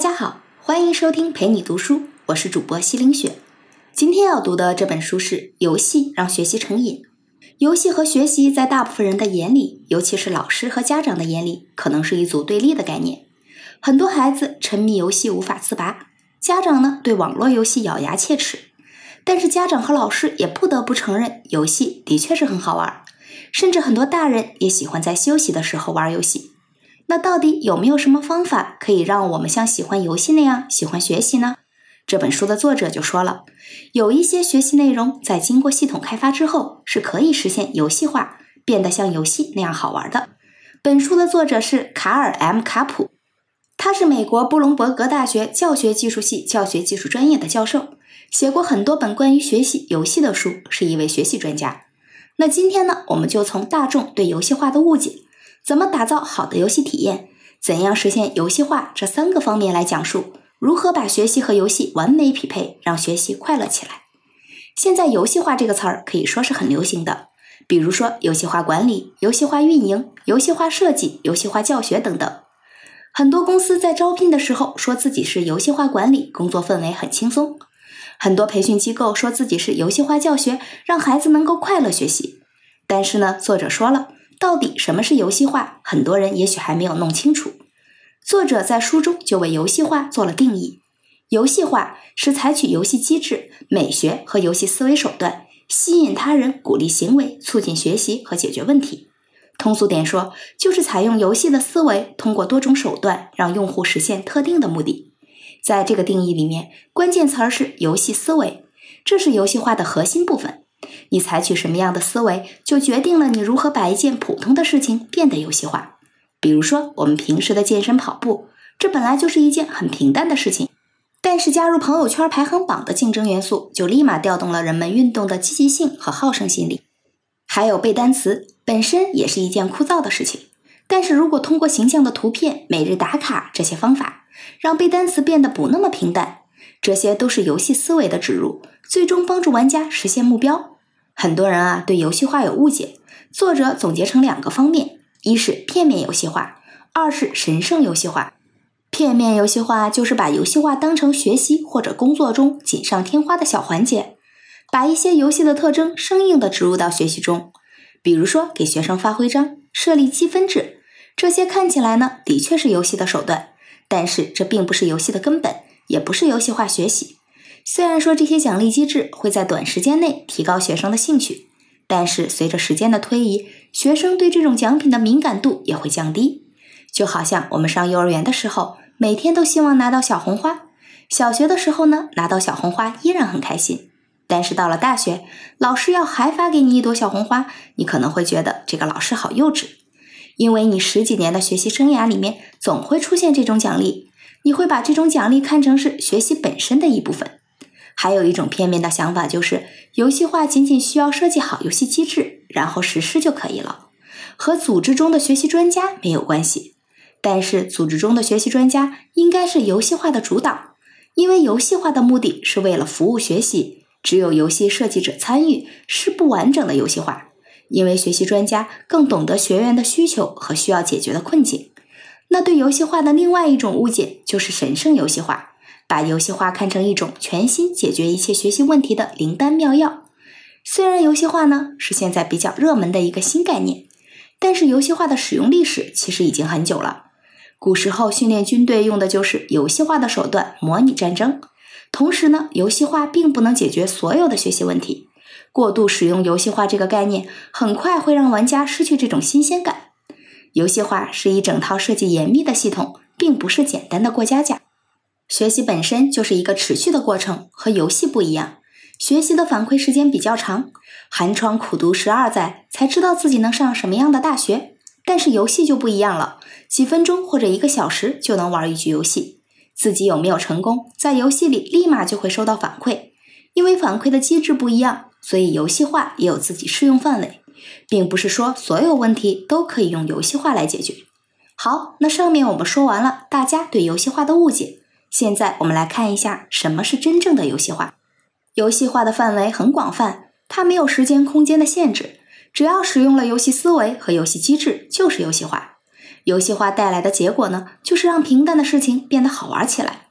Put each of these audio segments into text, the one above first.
大家好，欢迎收听陪你读书，我是主播西凌雪。今天要读的这本书是《游戏让学习成瘾》。游戏和学习在大部分人的眼里，尤其是老师和家长的眼里，可能是一组对立的概念。很多孩子沉迷游戏无法自拔，家长呢对网络游戏咬牙切齿。但是家长和老师也不得不承认，游戏的确是很好玩，甚至很多大人也喜欢在休息的时候玩游戏。那到底有没有什么方法可以让我们像喜欢游戏那样喜欢学习呢？这本书的作者就说了，有一些学习内容在经过系统开发之后，是可以实现游戏化，变得像游戏那样好玩的。本书的作者是卡尔 ·M· 卡普，他是美国布隆伯格大学教学技术系教学技术专业的教授，写过很多本关于学习游戏的书，是一位学习专家。那今天呢，我们就从大众对游戏化的误解，怎么打造好的游戏体验，怎样实现游戏化这三个方面来讲述。如何把学习和游戏完美匹配，让学习快乐起来？现在“游戏化”这个词儿可以说是很流行的，比如说游戏化管理、游戏化运营、游戏化设计、游戏化教学等等。很多公司在招聘的时候说自己是游戏化管理，工作氛围很轻松；很多培训机构说自己是游戏化教学，让孩子能够快乐学习。但是呢，作者说了，到底什么是游戏化？很多人也许还没有弄清楚。作者在书中就为游戏化做了定义：游戏化是采取游戏机制、美学和游戏思维手段，吸引他人、鼓励行为、促进学习和解决问题。通俗点说，就是采用游戏的思维，通过多种手段让用户实现特定的目的。在这个定义里面，关键词儿是游戏思维，这是游戏化的核心部分。你采取什么样的思维，就决定了你如何把一件普通的事情变得游戏化。比如说，我们平时的健身跑步，这本来就是一件很平淡的事情，但是加入朋友圈排行榜的竞争元素，就立马调动了人们运动的积极性和好胜心理。还有背单词，本身也是一件枯燥的事情，但是如果通过形象的图片、每日打卡这些方法，让背单词变得不那么平淡，这些都是游戏思维的植入，最终帮助玩家实现目标。很多人啊对游戏化有误解，作者总结成两个方面。一是片面游戏化，二是神圣游戏化。片面游戏化就是把游戏化当成学习或者工作中锦上添花的小环节，把一些游戏的特征生硬的植入到学习中，比如说给学生发徽章、设立积分制，这些看起来呢的确是游戏的手段，但是这并不是游戏的根本，也不是游戏化学习。虽然说这些奖励机制会在短时间内提高学生的兴趣。但是随着时间的推移，学生对这种奖品的敏感度也会降低。就好像我们上幼儿园的时候，每天都希望拿到小红花；小学的时候呢，拿到小红花依然很开心。但是到了大学，老师要还发给你一朵小红花，你可能会觉得这个老师好幼稚。因为你十几年的学习生涯里面，总会出现这种奖励，你会把这种奖励看成是学习本身的一部分。还有一种片面的想法，就是游戏化仅仅需要设计好游戏机制，然后实施就可以了，和组织中的学习专家没有关系。但是，组织中的学习专家应该是游戏化的主导，因为游戏化的目的是为了服务学习。只有游戏设计者参与，是不完整的游戏化。因为学习专家更懂得学员的需求和需要解决的困境。那对游戏化的另外一种误解，就是神圣游戏化。把游戏化看成一种全新解决一切学习问题的灵丹妙药。虽然游戏化呢是现在比较热门的一个新概念，但是游戏化的使用历史其实已经很久了。古时候训练军队用的就是游戏化的手段模拟战争。同时呢，游戏化并不能解决所有的学习问题。过度使用游戏化这个概念，很快会让玩家失去这种新鲜感。游戏化是一整套设计严密的系统，并不是简单的过家家。学习本身就是一个持续的过程，和游戏不一样。学习的反馈时间比较长，寒窗苦读十二载才知道自己能上什么样的大学。但是游戏就不一样了，几分钟或者一个小时就能玩一局游戏。自己有没有成功，在游戏里立马就会收到反馈。因为反馈的机制不一样，所以游戏化也有自己适用范围，并不是说所有问题都可以用游戏化来解决。好，那上面我们说完了大家对游戏化的误解。现在我们来看一下什么是真正的游戏化。游戏化的范围很广泛，它没有时间、空间的限制，只要使用了游戏思维和游戏机制，就是游戏化。游戏化带来的结果呢，就是让平淡的事情变得好玩起来。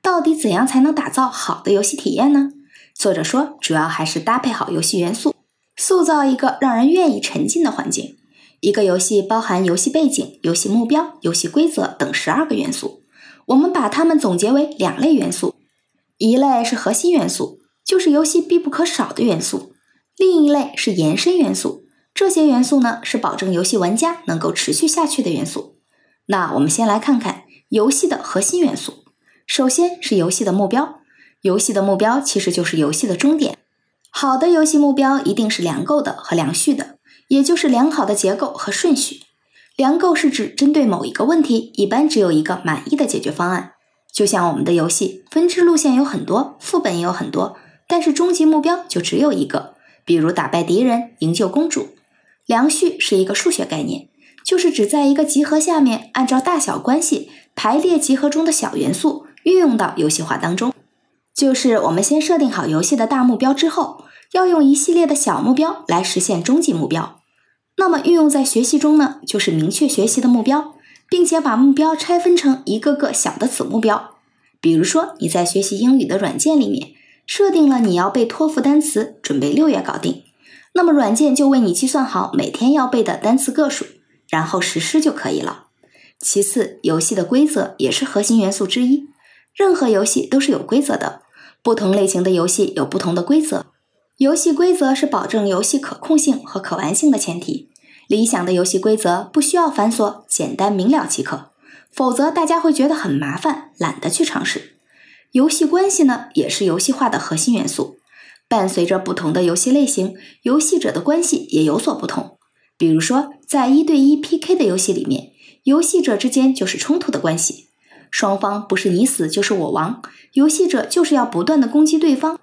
到底怎样才能打造好的游戏体验呢？作者说，主要还是搭配好游戏元素，塑造一个让人愿意沉浸的环境。一个游戏包含游戏背景、游戏目标、游戏规则等十二个元素，我们把它们总结为两类元素：一类是核心元素，就是游戏必不可少的元素；另一类是延伸元素。这些元素呢，是保证游戏玩家能够持续下去的元素。那我们先来看看游戏的核心元素。首先是游戏的目标，游戏的目标其实就是游戏的终点。好的游戏目标一定是良构的和良序的，也就是良好的结构和顺序。良构是指针对某一个问题，一般只有一个满意的解决方案。就像我们的游戏，分支路线有很多，副本也有很多，但是终极目标就只有一个，比如打败敌人，营救公主。良序是一个数学概念，就是指在一个集合下面，按照大小关系排列集合中的小元素，运用到游戏化当中。就是我们先设定好游戏的大目标之后，要用一系列的小目标来实现终极目标。那么运用在学习中呢，就是明确学习的目标，并且把目标拆分成一个个小的子目标。比如说你在学习英语的软件里面，设定了你要背托福单词，准备六月搞定。那么软件就为你计算好每天要背的单词个数，然后实施就可以了。其次，游戏的规则也是核心元素之一。任何游戏都是有规则的，不同类型的游戏有不同的规则。游戏规则是保证游戏可控性和可玩性的前提。理想的游戏规则不需要繁琐，简单明了即可，否则大家会觉得很麻烦，懒得去尝试。游戏关系呢，也是游戏化的核心元素。伴随着不同的游戏类型，游戏者的关系也有所不同。比如说，在一对一 PK 的游戏里面，游戏者之间就是冲突的关系，双方不是你死就是我亡，游戏者就是要不断的攻击对方。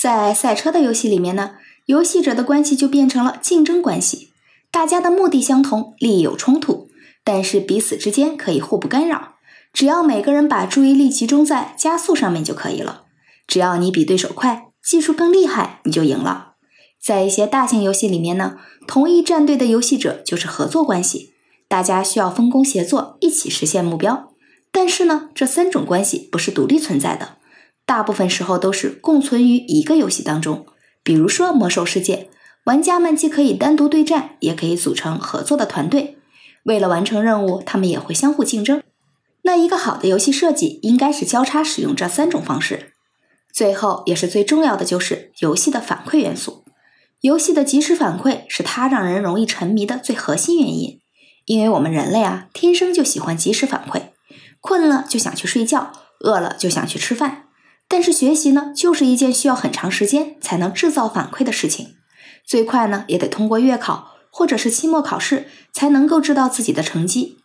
在赛车的游戏里面呢，游戏者的关系就变成了竞争关系，大家的目的相同，利益有冲突，但是彼此之间可以互不干扰，只要每个人把注意力集中在加速上面就可以了。只要你比对手快。技术更厉害，你就赢了。在一些大型游戏里面呢，同一战队的游戏者就是合作关系，大家需要分工协作，一起实现目标。但是呢，这三种关系不是独立存在的，大部分时候都是共存于一个游戏当中。比如说《魔兽世界》，玩家们既可以单独对战，也可以组成合作的团队。为了完成任务，他们也会相互竞争。那一个好的游戏设计，应该是交叉使用这三种方式。最后也是最重要的，就是游戏的反馈元素。游戏的及时反馈是它让人容易沉迷的最核心原因。因为我们人类啊，天生就喜欢及时反馈，困了就想去睡觉，饿了就想去吃饭。但是学习呢，就是一件需要很长时间才能制造反馈的事情。最快呢，也得通过月考或者是期末考试才能够知道自己的成绩。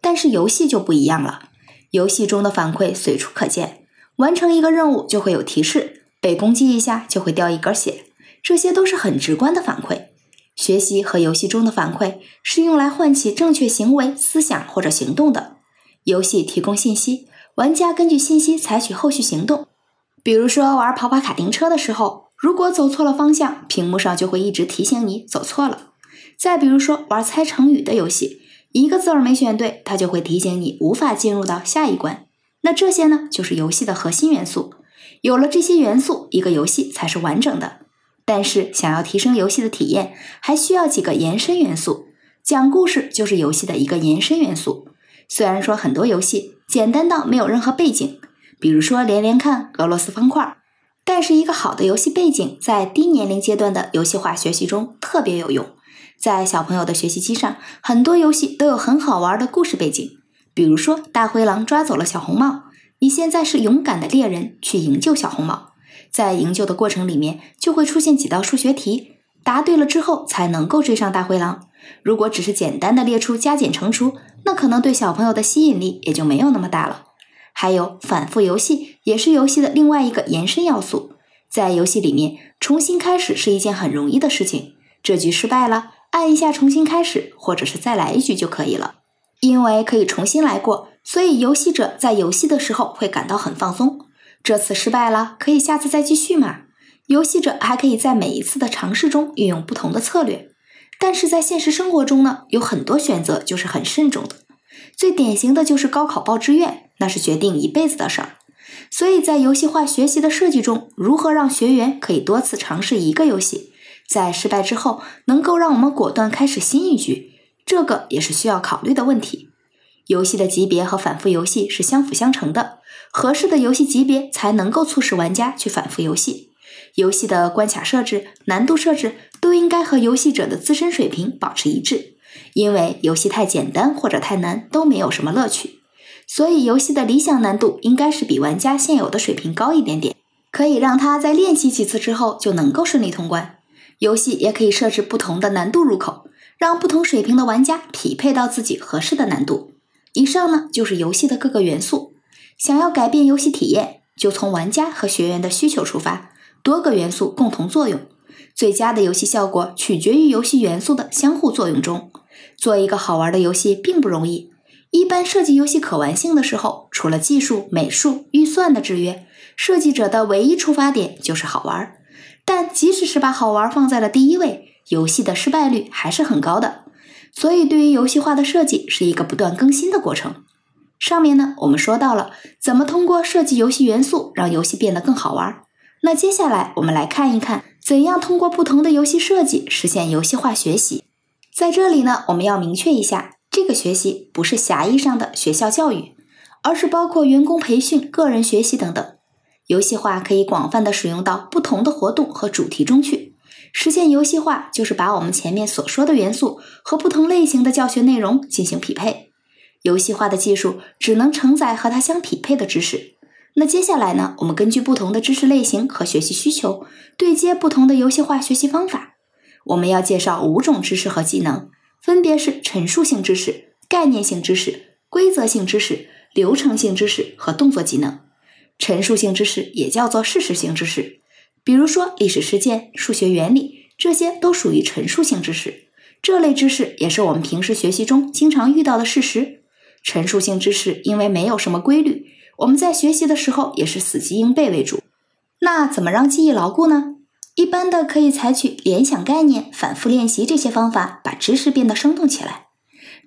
但是游戏就不一样了，游戏中的反馈随处可见。完成一个任务就会有提示，被攻击一下就会掉一根血，这些都是很直观的反馈。学习和游戏中的反馈是用来唤起正确行为、思想或者行动的。游戏提供信息，玩家根据信息采取后续行动。比如说玩跑跑卡丁车的时候，如果走错了方向，屏幕上就会一直提醒你走错了。再比如说玩猜成语的游戏，一个字儿没选对，它就会提醒你无法进入到下一关。那这些呢，就是游戏的核心元素。有了这些元素，一个游戏才是完整的。但是，想要提升游戏的体验，还需要几个延伸元素。讲故事就是游戏的一个延伸元素。虽然说很多游戏简单到没有任何背景，比如说连连看、俄罗斯方块，但是一个好的游戏背景在低年龄阶段的游戏化学习中特别有用。在小朋友的学习机上，很多游戏都有很好玩的故事背景。比如说，大灰狼抓走了小红帽，你现在是勇敢的猎人，去营救小红帽。在营救的过程里面，就会出现几道数学题，答对了之后才能够追上大灰狼。如果只是简单的列出加减乘除，那可能对小朋友的吸引力也就没有那么大了。还有反复游戏也是游戏的另外一个延伸要素，在游戏里面重新开始是一件很容易的事情。这局失败了，按一下重新开始，或者是再来一局就可以了。因为可以重新来过，所以游戏者在游戏的时候会感到很放松。这次失败了，可以下次再继续嘛？游戏者还可以在每一次的尝试中运用不同的策略。但是在现实生活中呢，有很多选择就是很慎重的。最典型的就是高考报志愿，那是决定一辈子的事儿。所以在游戏化学习的设计中，如何让学员可以多次尝试一个游戏，在失败之后能够让我们果断开始新一局，这个也是需要考虑的问题。游戏的级别和反复游戏是相辅相成的，合适的游戏级别才能够促使玩家去反复游戏。游戏的关卡设置、难度设置都应该和游戏者的自身水平保持一致，因为游戏太简单或者太难都没有什么乐趣。所以，游戏的理想难度应该是比玩家现有的水平高一点点，可以让他在练习几次之后就能够顺利通关。游戏也可以设置不同的难度入口，让不同水平的玩家匹配到自己合适的难度。以上呢就是游戏的各个元素。想要改变游戏体验，就从玩家和学员的需求出发，多个元素共同作用，最佳的游戏效果取决于游戏元素的相互作用中。做一个好玩的游戏并不容易。一般设计游戏可玩性的时候，除了技术、美术、预算的制约，设计者的唯一出发点就是好玩。但即使是把好玩放在了第一位，游戏的失败率还是很高的。所以，对于游戏化的设计是一个不断更新的过程。上面呢，我们说到了怎么通过设计游戏元素让游戏变得更好玩。那接下来我们来看一看，怎样通过不同的游戏设计实现游戏化学习。在这里呢，我们要明确一下。这个学习不是狭义上的学校教育，而是包括员工培训、个人学习等等。游戏化可以广泛的使用到不同的活动和主题中去。实现游戏化，就是把我们前面所说的元素和不同类型的教学内容进行匹配。游戏化的技术只能承载和它相匹配的知识。那接下来呢？我们根据不同的知识类型和学习需求，对接不同的游戏化学习方法。我们要介绍五种知识和技能。分别是陈述性知识、概念性知识、规则性知识、流程性知识和动作技能。陈述性知识也叫做事实性知识，比如说历史事件、数学原理，这些都属于陈述性知识。这类知识也是我们平时学习中经常遇到的事实。陈述性知识因为没有什么规律，我们在学习的时候也是死记硬背为主。那怎么让记忆牢固呢？一般的可以采取联想概念、反复练习这些方法，把知识变得生动起来。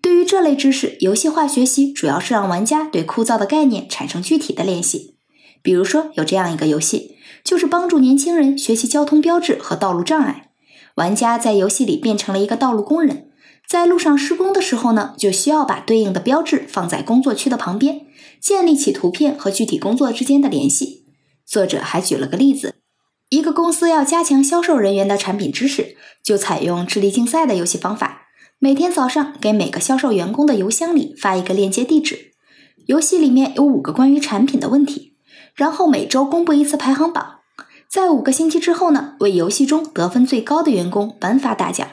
对于这类知识，游戏化学习主要是让玩家对枯燥的概念产生具体的练习。比如说，有这样一个游戏，就是帮助年轻人学习交通标志和道路障碍。玩家在游戏里变成了一个道路工人，在路上施工的时候呢，就需要把对应的标志放在工作区的旁边，建立起图片和具体工作之间的联系。作者还举了个例子。一个公司要加强销售人员的产品知识，就采用智力竞赛的游戏方法。每天早上给每个销售员工的邮箱里发一个链接地址，游戏里面有五个关于产品的问题，然后每周公布一次排行榜。在五个星期之后呢，为游戏中得分最高的员工颁发大奖。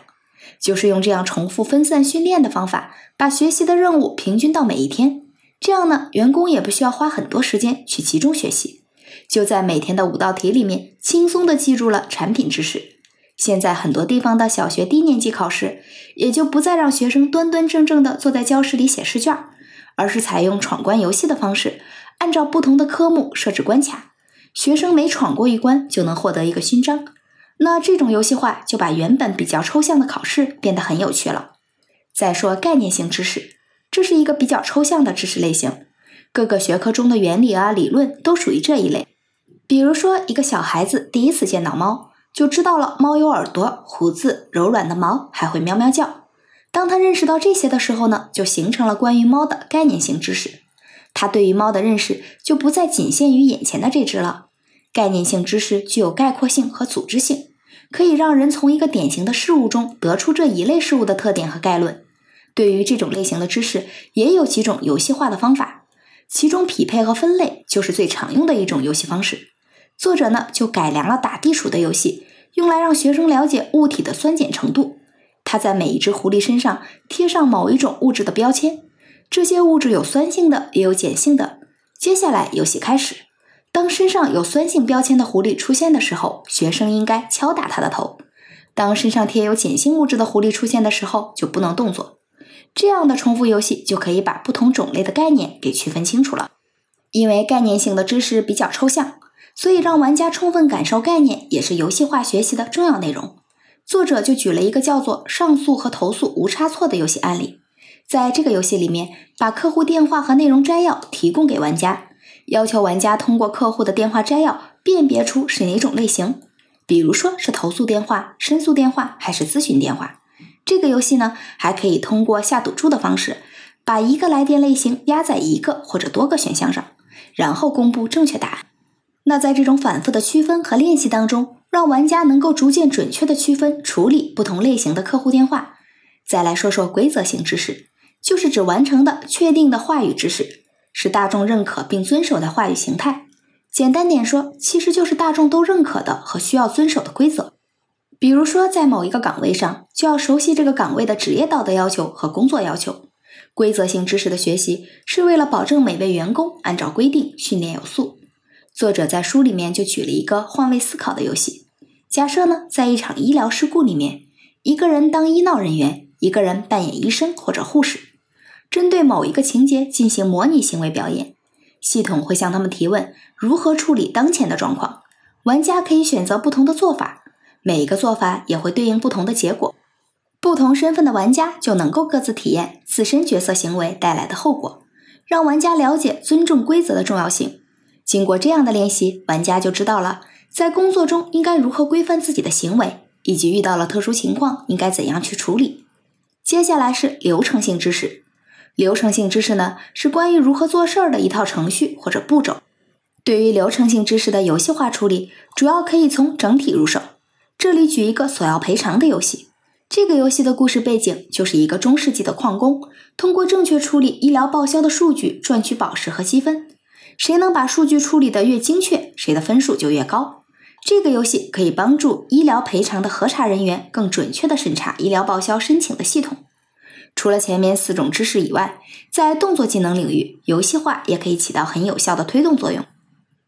就是用这样重复分散训练的方法，把学习的任务平均到每一天。这样呢，员工也不需要花很多时间去集中学习。就在每天的五道题里面，轻松的记住了产品知识。现在很多地方的小学低年级考试，也就不再让学生端端正正的坐在教室里写试卷，而是采用闯关游戏的方式，按照不同的科目设置关卡，学生每闯过一关就能获得一个勋章。那这种游戏化就把原本比较抽象的考试变得很有趣了。再说概念性知识，这是一个比较抽象的知识类型。各个学科中的原理啊、理论都属于这一类。比如说，一个小孩子第一次见到猫，就知道了猫有耳朵、胡子、柔软的毛，还会喵喵叫。当他认识到这些的时候呢，就形成了关于猫的概念性知识。他对于猫的认识就不再仅限于眼前的这只了。概念性知识具有概括性和组织性，可以让人从一个典型的事物中得出这一类事物的特点和概论。对于这种类型的知识，也有几种游戏化的方法。其中匹配和分类就是最常用的一种游戏方式。作者呢就改良了打地鼠的游戏，用来让学生了解物体的酸碱程度。他在每一只狐狸身上贴上某一种物质的标签，这些物质有酸性的，也有碱性的。接下来游戏开始，当身上有酸性标签的狐狸出现的时候，学生应该敲打它的头；当身上贴有碱性物质的狐狸出现的时候，就不能动作。这样的重复游戏就可以把不同种类的概念给区分清楚了。因为概念性的知识比较抽象，所以让玩家充分感受概念也是游戏化学习的重要内容。作者就举了一个叫做“上诉和投诉无差错”的游戏案例。在这个游戏里面，把客户电话和内容摘要提供给玩家，要求玩家通过客户的电话摘要辨别出是哪种类型，比如说是投诉电话、申诉电话还是咨询电话。这个游戏呢，还可以通过下赌注的方式，把一个来电类型压在一个或者多个选项上，然后公布正确答案。那在这种反复的区分和练习当中，让玩家能够逐渐准确的区分处理不同类型的客户电话。再来说说规则性知识。就是指完成的确定的话语知识，是大众认可并遵守的话语形态。简单点说，其实就是大众都认可的和需要遵守的规则。比如说，在某一个岗位上，就要熟悉这个岗位的职业道德要求和工作要求。规则性知识的学习是为了保证每位员工按照规定训练有素。作者在书里面就举了一个换位思考的游戏。假设呢，在一场医疗事故里面，一个人当医闹人员，一个人扮演医生或者护士。针对某一个情节进行模拟行为表演，系统会向他们提问如何处理当前的状况。玩家可以选择不同的做法，每一个做法也会对应不同的结果。不同身份的玩家就能够各自体验自身角色行为带来的后果，让玩家了解尊重规则的重要性。经过这样的练习，玩家就知道了在工作中应该如何规范自己的行为，以及遇到了特殊情况应该怎样去处理。接下来是流程性知识。流程性知识呢，是关于如何做事儿的一套程序或者步骤。对于流程性知识的游戏化处理，主要可以从整体入手。这里举一个索要赔偿的游戏。这个游戏的故事背景就是一个中世纪的矿工，通过正确处理医疗报销的数据赚取宝石和积分。谁能把数据处理得越精确，谁的分数就越高。这个游戏可以帮助医疗赔偿的核查人员更准确地审查医疗报销申请的系统。除了前面四种知识以外，在动作技能领域，游戏化也可以起到很有效的推动作用。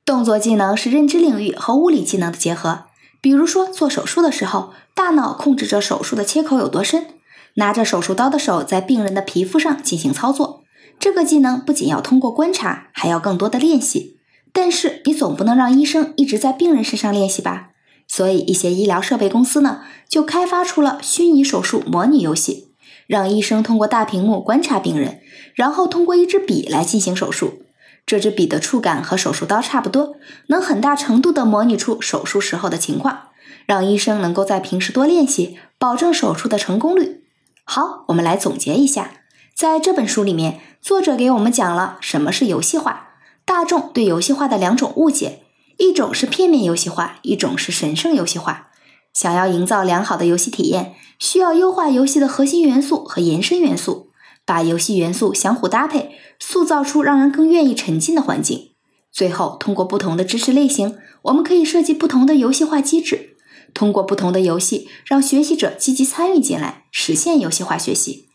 动作技能是认知领域和物理技能的结合。比如说，做手术的时候，大脑控制着手术的切口有多深，拿着手术刀的手在病人的皮肤上进行操作。这个技能不仅要通过观察，还要更多的练习。但是，你总不能让医生一直在病人身上练习吧？所以，一些医疗设备公司呢，就开发出了虚拟手术模拟游戏。让医生通过大屏幕观察病人，然后通过一支笔来进行手术。这支笔的触感和手术刀差不多，能很大程度地模拟出手术时候的情况，让医生能够在平时多练习，保证手术的成功率。好，我们来总结一下，在这本书里面，作者给我们讲了什么是游戏化，大众对游戏化的两种误解，一种是片面游戏化，一种是神圣游戏化。想要营造良好的游戏体验，需要优化游戏的核心元素和延伸元素，把游戏元素相互搭配，塑造出让人更愿意沉浸的环境。最后，通过不同的知识类型，我们可以设计不同的游戏化机制，通过不同的游戏，让学习者积极参与进来，实现游戏化学习。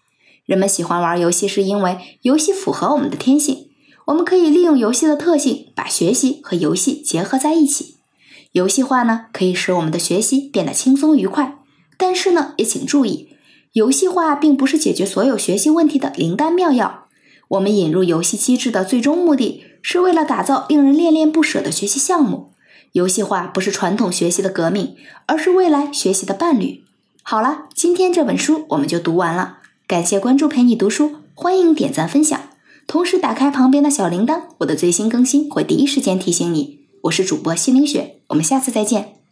人们喜欢玩游戏，是因为游戏符合我们的天性。我们可以利用游戏的特性，把学习和游戏结合在一起。游戏化呢，可以使我们的学习变得轻松愉快，但是呢，也请注意，游戏化并不是解决所有学习问题的灵丹妙药。我们引入游戏机制的最终目的是为了打造令人恋恋不舍的学习项目。游戏化不是传统学习的革命，而是未来学习的伴侣。好了，今天这本书我们就读完了，感谢关注陪你读书，欢迎点赞分享，同时打开旁边的小铃铛，我的最新更新会第一时间提醒你。我是主播西凌雪，我们下次再见。